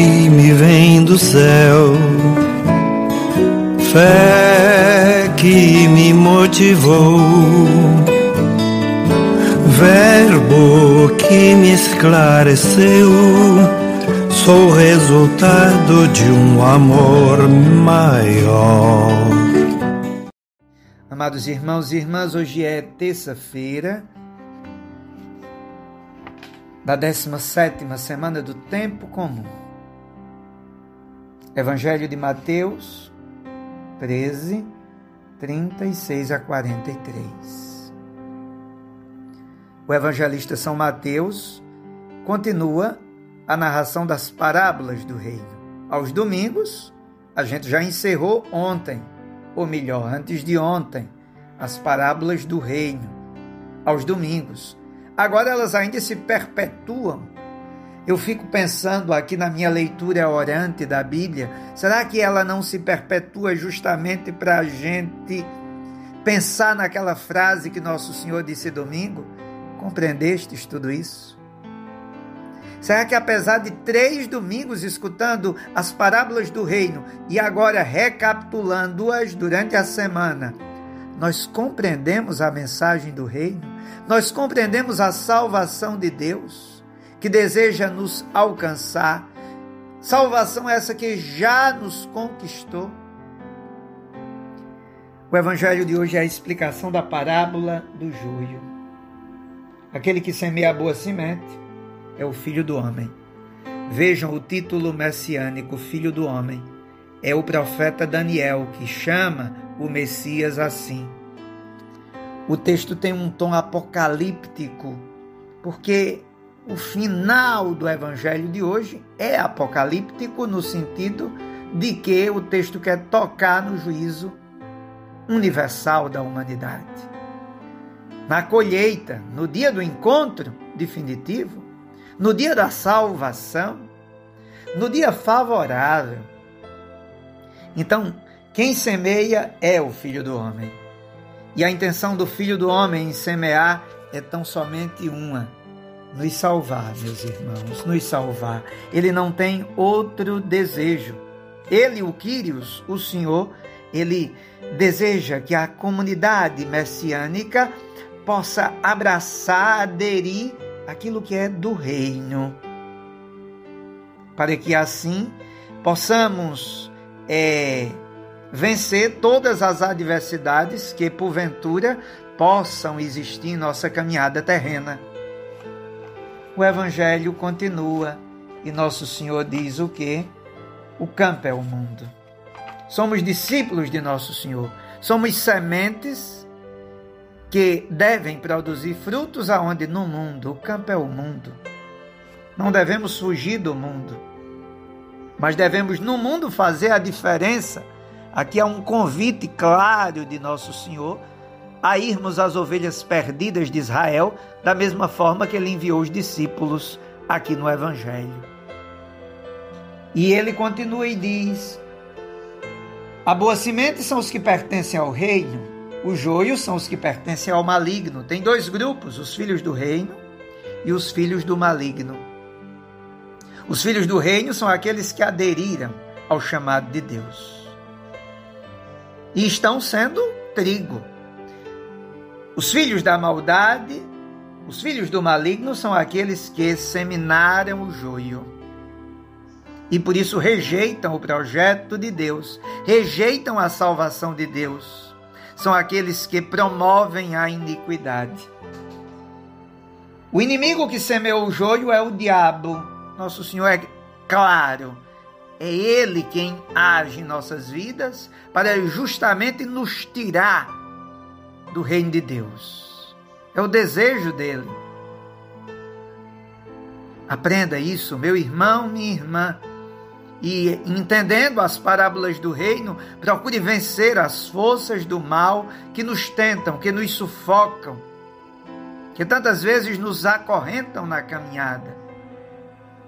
que me vem do céu, fé que me motivou, verbo que me esclareceu. Sou resultado de um amor maior. Amados irmãos e irmãs, hoje é terça-feira da 17 semana do tempo comum. Evangelho de Mateus 13, 36 a 43. O evangelista São Mateus continua a narração das parábolas do reino. Aos domingos, a gente já encerrou ontem, ou melhor, antes de ontem, as parábolas do reino. Aos domingos, Agora elas ainda se perpetuam. Eu fico pensando aqui na minha leitura orante da Bíblia, será que ela não se perpetua justamente para a gente pensar naquela frase que Nosso Senhor disse domingo? Compreendestes tudo isso? Será que apesar de três domingos escutando as parábolas do reino e agora recapitulando-as durante a semana, nós compreendemos a mensagem do reino? nós compreendemos a salvação de Deus, que deseja nos alcançar, salvação essa que já nos conquistou. O evangelho de hoje é a explicação da parábola do joio. Aquele que semeia a boa semente é o filho do homem. Vejam o título messiânico, filho do homem. É o profeta Daniel que chama o Messias assim. O texto tem um tom apocalíptico, porque o final do evangelho de hoje é apocalíptico no sentido de que o texto quer tocar no juízo universal da humanidade. Na colheita, no dia do encontro definitivo, no dia da salvação, no dia favorável. Então, quem semeia é o filho do homem. E a intenção do Filho do Homem em semear é tão somente uma: nos salvar, meus irmãos, nos salvar. Ele não tem outro desejo. Ele, o Quírios, o Senhor, ele deseja que a comunidade messiânica possa abraçar, aderir aquilo que é do reino, para que assim possamos é, vencer todas as adversidades que, porventura, possam existir em nossa caminhada terrena. O Evangelho continua e Nosso Senhor diz o que? O campo é o mundo. Somos discípulos de Nosso Senhor. Somos sementes que devem produzir frutos aonde no mundo. O campo é o mundo. Não devemos fugir do mundo, mas devemos no mundo fazer a diferença Aqui há um convite claro de Nosso Senhor a irmos às ovelhas perdidas de Israel, da mesma forma que ele enviou os discípulos aqui no Evangelho. E ele continua e diz: A boa semente são os que pertencem ao reino, os joios são os que pertencem ao maligno. Tem dois grupos, os filhos do reino e os filhos do maligno. Os filhos do reino são aqueles que aderiram ao chamado de Deus e estão sendo trigo. Os filhos da maldade, os filhos do maligno são aqueles que seminaram o joio e por isso rejeitam o projeto de Deus, rejeitam a salvação de Deus. São aqueles que promovem a iniquidade. O inimigo que semeou o joio é o diabo. Nosso Senhor é claro é Ele quem age em nossas vidas para justamente nos tirar do reino de Deus. É o desejo dele. Aprenda isso, meu irmão, minha irmã. E entendendo as parábolas do reino, procure vencer as forças do mal que nos tentam, que nos sufocam, que tantas vezes nos acorrentam na caminhada.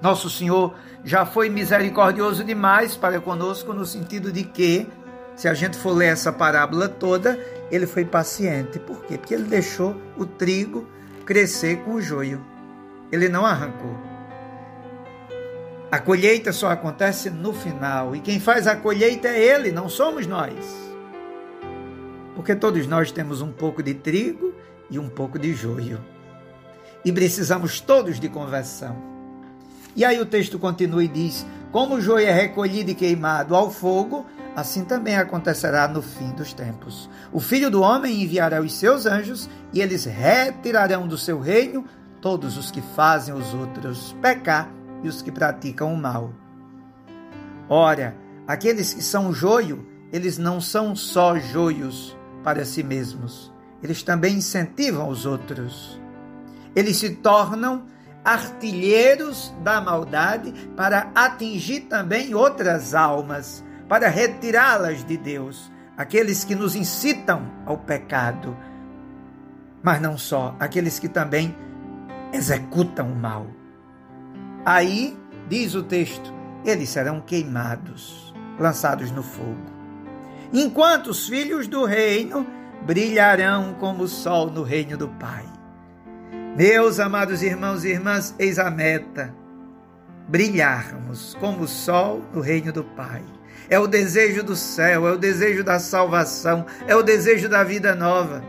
Nosso Senhor já foi misericordioso demais para conosco, no sentido de que, se a gente for ler essa parábola toda, ele foi paciente. Por quê? Porque ele deixou o trigo crescer com o joio. Ele não arrancou. A colheita só acontece no final, e quem faz a colheita é Ele, não somos nós. Porque todos nós temos um pouco de trigo e um pouco de joio. E precisamos todos de conversão. E aí o texto continua e diz: Como o joio é recolhido e queimado ao fogo, assim também acontecerá no fim dos tempos. O filho do homem enviará os seus anjos, e eles retirarão do seu reino todos os que fazem os outros pecar e os que praticam o mal. Ora, aqueles que são joio, eles não são só joios para si mesmos, eles também incentivam os outros. Eles se tornam artilheiros da maldade para atingir também outras almas, para retirá-las de Deus, aqueles que nos incitam ao pecado, mas não só, aqueles que também executam o mal. Aí, diz o texto, eles serão queimados, lançados no fogo. Enquanto os filhos do reino brilharão como o sol no reino do Pai. Meus amados irmãos e irmãs, eis a meta: brilharmos como o sol no reino do Pai. É o desejo do céu, é o desejo da salvação, é o desejo da vida nova.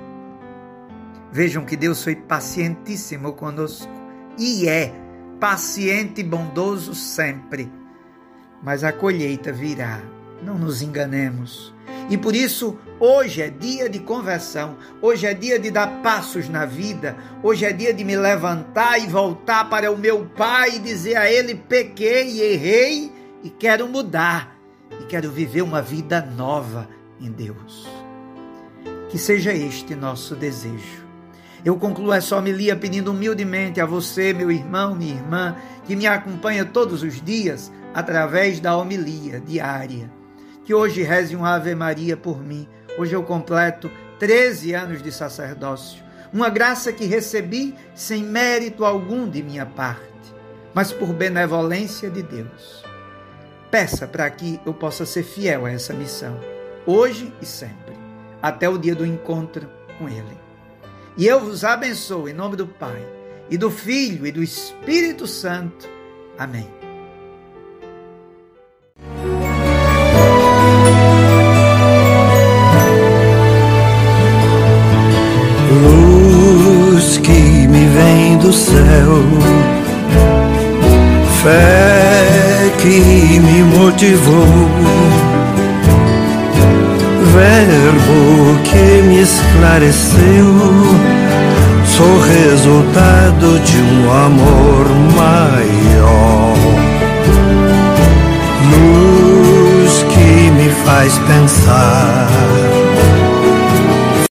Vejam que Deus foi pacientíssimo conosco e é paciente e bondoso sempre. Mas a colheita virá, não nos enganemos. E por isso, hoje é dia de conversão, hoje é dia de dar passos na vida, hoje é dia de me levantar e voltar para o meu Pai e dizer a Ele: pequei errei e quero mudar, e quero viver uma vida nova em Deus. Que seja este nosso desejo. Eu concluo essa homilia pedindo humildemente a você, meu irmão, minha irmã, que me acompanha todos os dias através da homilia diária. Que hoje reze um Ave Maria por mim. Hoje eu completo 13 anos de sacerdócio. Uma graça que recebi sem mérito algum de minha parte, mas por benevolência de Deus. Peça para que eu possa ser fiel a essa missão, hoje e sempre, até o dia do encontro com Ele. E eu vos abençoo em nome do Pai, e do Filho e do Espírito Santo. Amém. Do céu, fé que me motivou verbo que me esclareceu. Sou resultado de um amor maior. Luz que me faz pensar